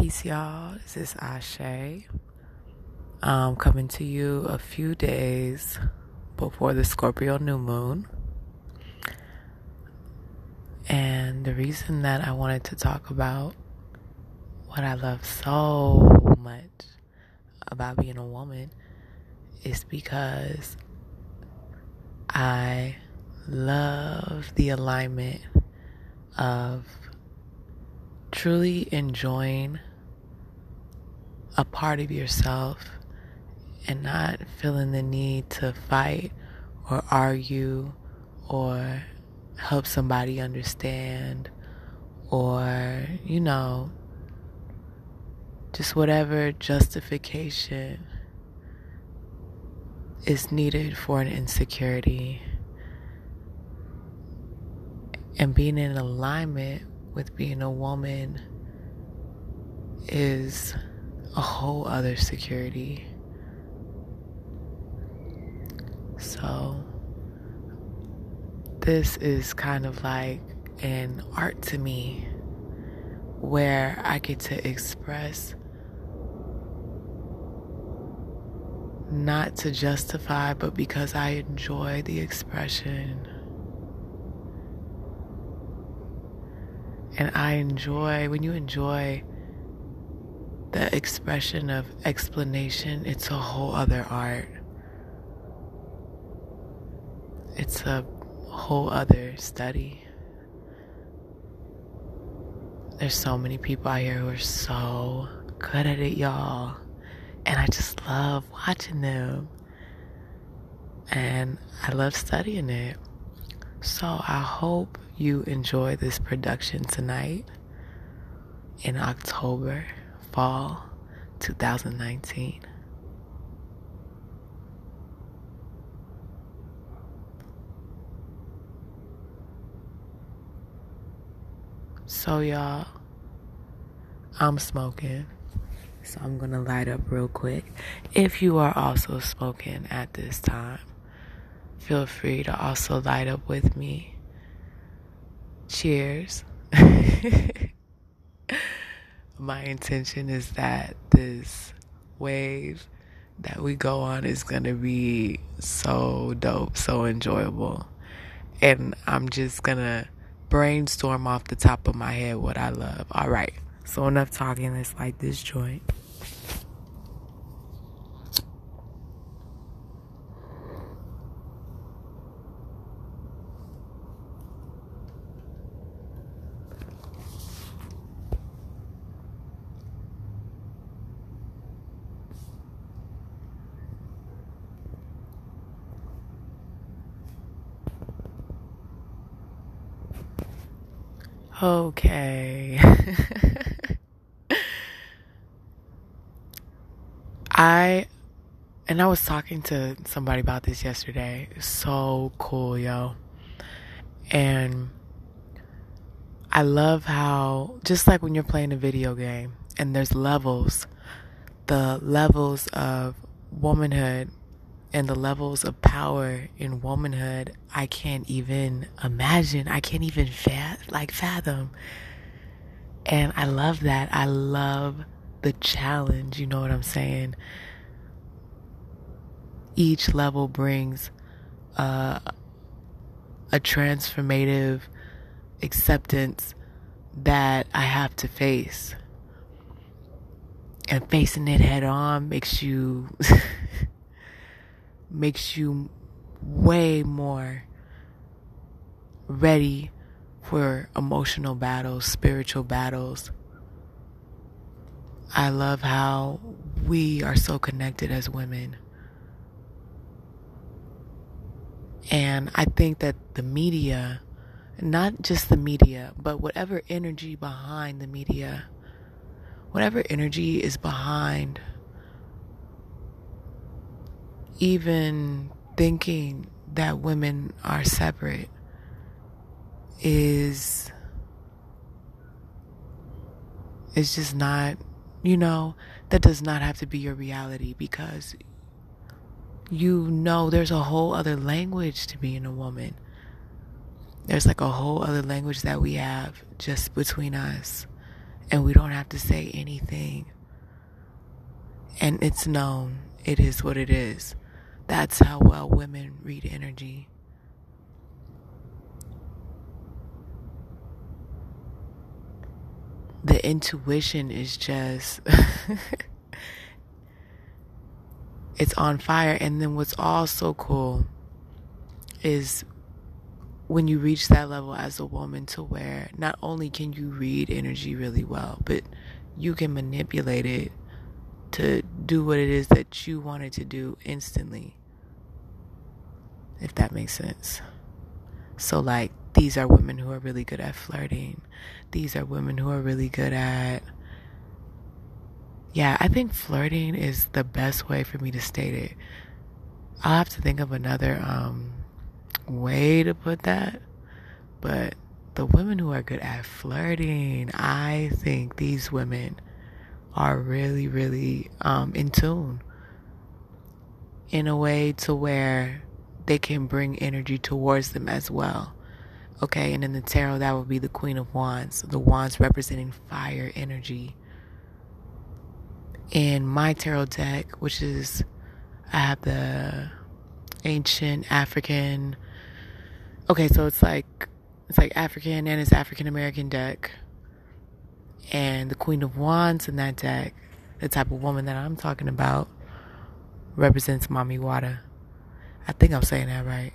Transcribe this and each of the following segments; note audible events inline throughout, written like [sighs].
Peace, y'all. This is Ashe. Um, coming to you a few days before the Scorpio new moon. And the reason that I wanted to talk about what I love so much about being a woman is because I love the alignment of truly enjoying a part of yourself and not feeling the need to fight or argue or help somebody understand or, you know, just whatever justification is needed for an insecurity. And being in alignment with being a woman is a whole other security. So, this is kind of like an art to me where I get to express not to justify, but because I enjoy the expression. And I enjoy, when you enjoy the expression of explanation, it's a whole other art. It's a whole other study. There's so many people out here who are so good at it, y'all. And I just love watching them. And I love studying it. So I hope you enjoy this production tonight in October, fall 2019. So, y'all, I'm smoking. So, I'm going to light up real quick. If you are also smoking at this time, feel free to also light up with me. Cheers. [laughs] My intention is that this wave that we go on is going to be so dope, so enjoyable. And I'm just going to brainstorm off the top of my head what I love. All right. So, enough talking. Let's light this joint. Okay. [laughs] I and I was talking to somebody about this yesterday. So cool, yo. And I love how just like when you're playing a video game and there's levels, the levels of womanhood and the levels of power in womanhood I can't even imagine. I can't even like fathom. And I love that. I love the challenge, you know what I'm saying? Each level brings uh, a transformative acceptance that I have to face. And facing it head on makes you [laughs] makes you way more ready for emotional battles, spiritual battles. I love how we are so connected as women. And I think that the media, not just the media, but whatever energy behind the media, whatever energy is behind even thinking that women are separate is is just not you know that does not have to be your reality because you know there's a whole other language to being a woman there's like a whole other language that we have just between us And we don't have to say anything. And it's known. It is what it is. That's how well women read energy. The intuition is just. [laughs] it's on fire. And then what's also cool is when you reach that level as a woman to where not only can you read energy really well, but you can manipulate it to do what it is that you wanted to do instantly. If that makes sense. So, like, these are women who are really good at flirting. These are women who are really good at yeah, I think flirting is the best way for me to state it. I'll have to think of another um, way to put that. But the women who are good at flirting, I think these women are really, really um, in tune in a way to where they can bring energy towards them as well. Okay, and in the tarot, that would be the Queen of Wands, the wands representing fire energy in my tarot deck, which is I have the ancient African. Okay, so it's like it's like African and it's African American deck, and the Queen of Wands in that deck, the type of woman that I'm talking about, represents Mami Wata. I think I'm saying that right.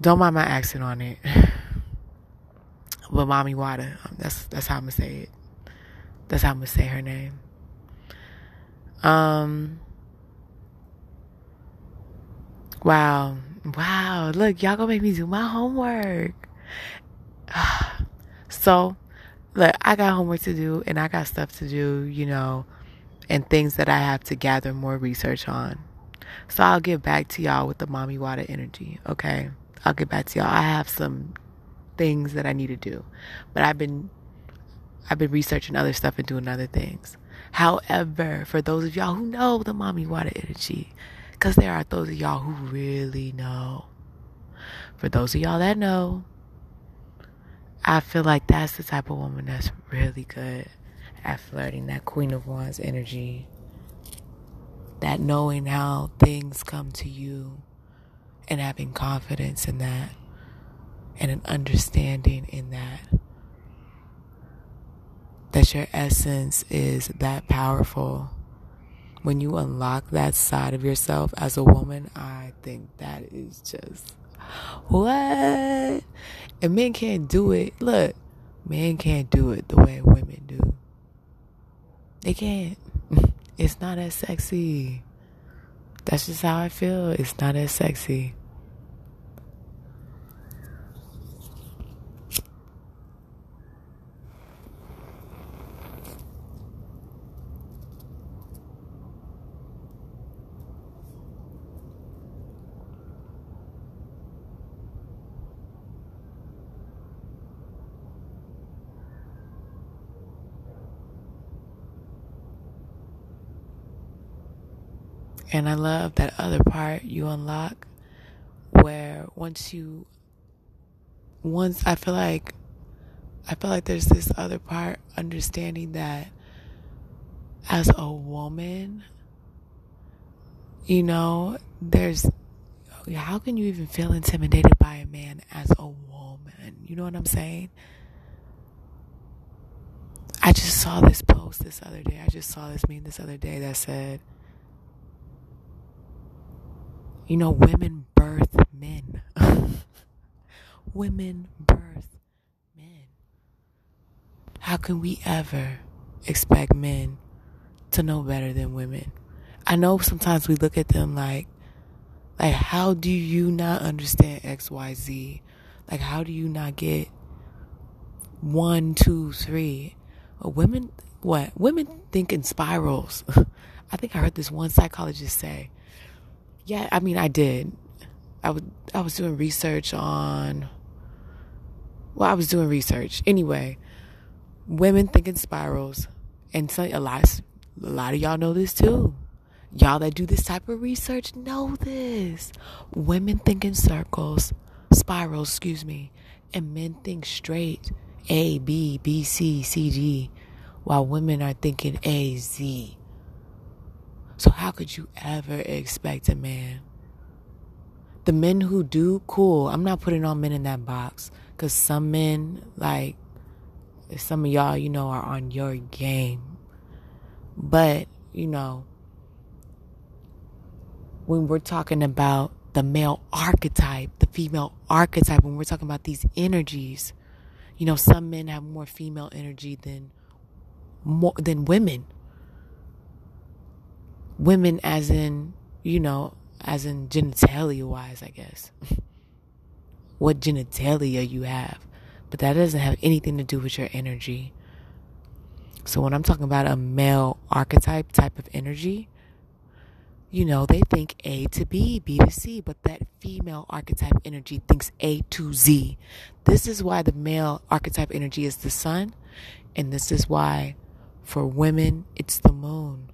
Don't mind my accent on it. [laughs] but Mommy Water, that's that's how I'm gonna say it. That's how I'm gonna say her name. Um, wow. Wow. Look, y'all gonna make me do my homework. [sighs] so, look, I got homework to do and I got stuff to do, you know, and things that I have to gather more research on. So I'll get back to y'all with the mommy water energy, okay? I'll get back to y'all. I have some things that I need to do. But I've been I've been researching other stuff and doing other things. However, for those of y'all who know the mommy water energy, because there are those of y'all who really know. For those of y'all that know, I feel like that's the type of woman that's really good at flirting, that Queen of Wands energy, that knowing how things come to you and having confidence in that and an understanding in that that your essence is that powerful. When you unlock that side of yourself as a woman, I think that is just what? And men can't do it. Look, men can't do it the way women do. They can't. It's not as sexy. That's just how I feel. It's not as sexy. And I love that other part you unlock where once you once I feel like I feel like there's this other part understanding that as a woman you know there's how can you even feel intimidated by a man as a woman? You know what I'm saying? I just saw this post this other day. I just saw this meme this other day that said you know, women birth men. [laughs] women birth men. How can we ever expect men to know better than women? I know sometimes we look at them like, like, how do you not understand X, Y, Z? Like, how do you not get one, two, three? Women, what? Women think in spirals. [laughs] I think I heard this one psychologist say yeah, I mean, I did. I would. I was doing research on. Well, I was doing research anyway. Women think in spirals, and so, a lot, a lot of y'all know this too. Y'all that do this type of research know this. Women think in circles, spirals, excuse me, and men think straight A, B, B, C, C, D, while women are thinking A, Z. So, how could you ever expect a man? The men who do, cool. I'm not putting all men in that box because some men, like some of y'all, you know, are on your game. But, you know, when we're talking about the male archetype, the female archetype, when we're talking about these energies, you know, some men have more female energy than more than women. Women as in, you know, as in genitalia wise, I guess. [laughs] what genitalia you have. But that doesn't have anything to do with your energy. So when I'm talking about a male archetype type of energy, you know, they think A to B, B to C, but that female archetype energy thinks A to Z. This is why the male archetype energy is the sun, and this is why for women it's the moon.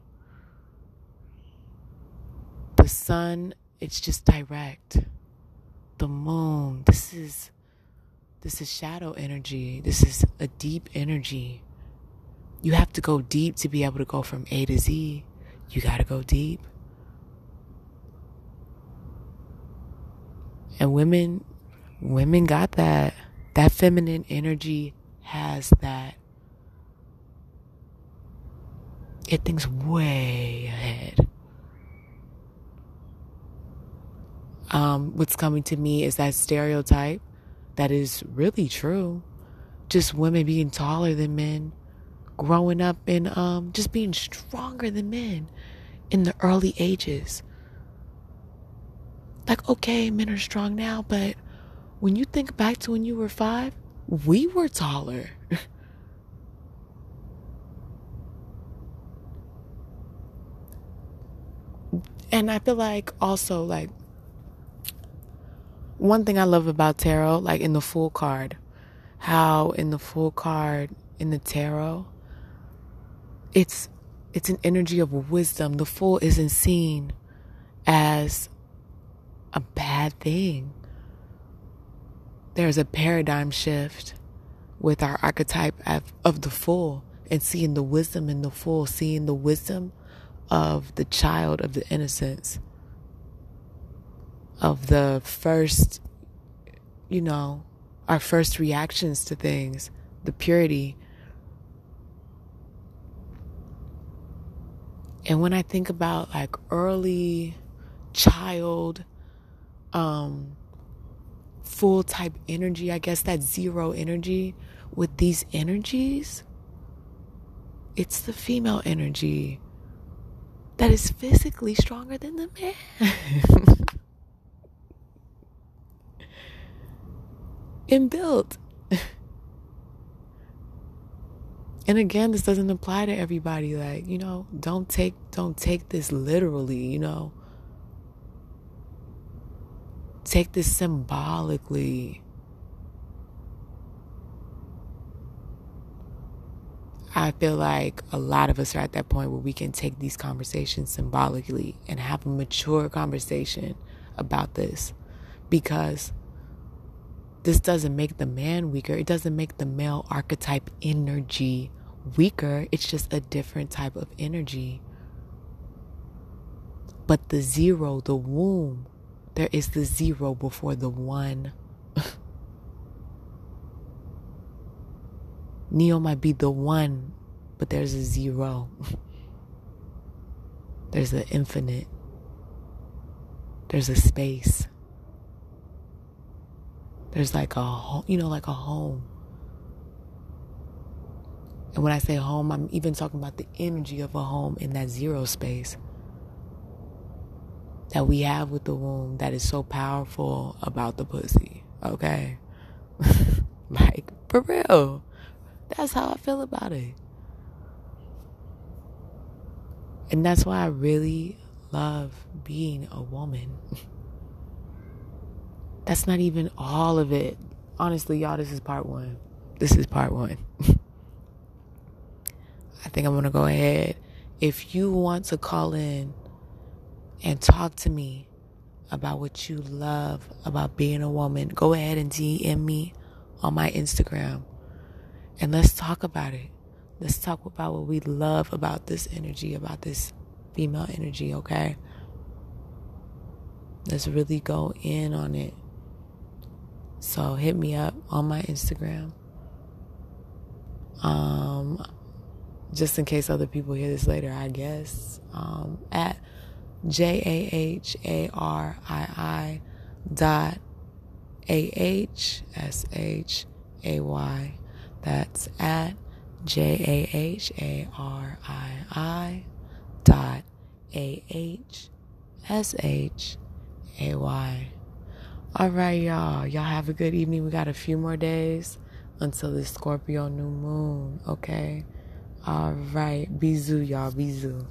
The sun, it's just direct. The moon, this is this is shadow energy. This is a deep energy. You have to go deep to be able to go from A to Z. You got to go deep. And women, women got that. That feminine energy has that. It thinks way ahead. Um, what's coming to me is that stereotype that is really true. Just women being taller than men, growing up and um, just being stronger than men in the early ages like, okay, men are strong now, but when you think back to when you were five, we were taller. [laughs] and I feel like also, like, one thing I love about tarot, like in the Fool card, how in the Fool card in the tarot, it's it's an energy of wisdom. The fool isn't seen as a bad thing. There's a paradigm shift with our archetype of, of the fool and seeing the wisdom in the fool, seeing the wisdom of the child of the innocence, of the first, you know, our first reactions to things, the purity. And when I think about like early child um, full type energy, I guess that zero energy with these energies, it's the female energy that is physically stronger than the man. [laughs] and built. and again, this doesn't apply to everybody. Like, you know, don't take don't take this literally, you know. Take this symbolically. I feel like a lot of us are at that point where we can take these conversations symbolically and have a mature conversation about this because this doesn't make the man weaker. It doesn't make the male archetype energy weaker. It's just a different type of energy. But the zero, the womb, there is the zero before the one. [laughs] Neo might be the one, but there's a zero. [laughs] there's an infinite. There's a space. There's like a you know, like a home. And when I say home, I'm even talking about the energy of a home in that zero space that we have with the womb that is so powerful about the pussy. Okay? [laughs] like, for real. That's how I feel about it. And that's why I really love being a woman. [laughs] that's not even all of it. Honestly, y'all, this is part one. This is part one. [laughs] I think I'm going to go ahead. If you want to call in and talk to me about what you love about being a woman, go ahead and DM me on my Instagram. And let's talk about it. Let's talk about what we love about this energy, about this female energy, okay? Let's really go in on it. So hit me up on my Instagram. Um, just in case other people hear this later, I guess. Um, at J A H A R I I dot A H S H A Y. That's at J A H A R I I dot A H S H A Y. All right, y'all. Y'all have a good evening. We got a few more days until the Scorpio new moon, okay? All right. Bisous, y'all. Bisous.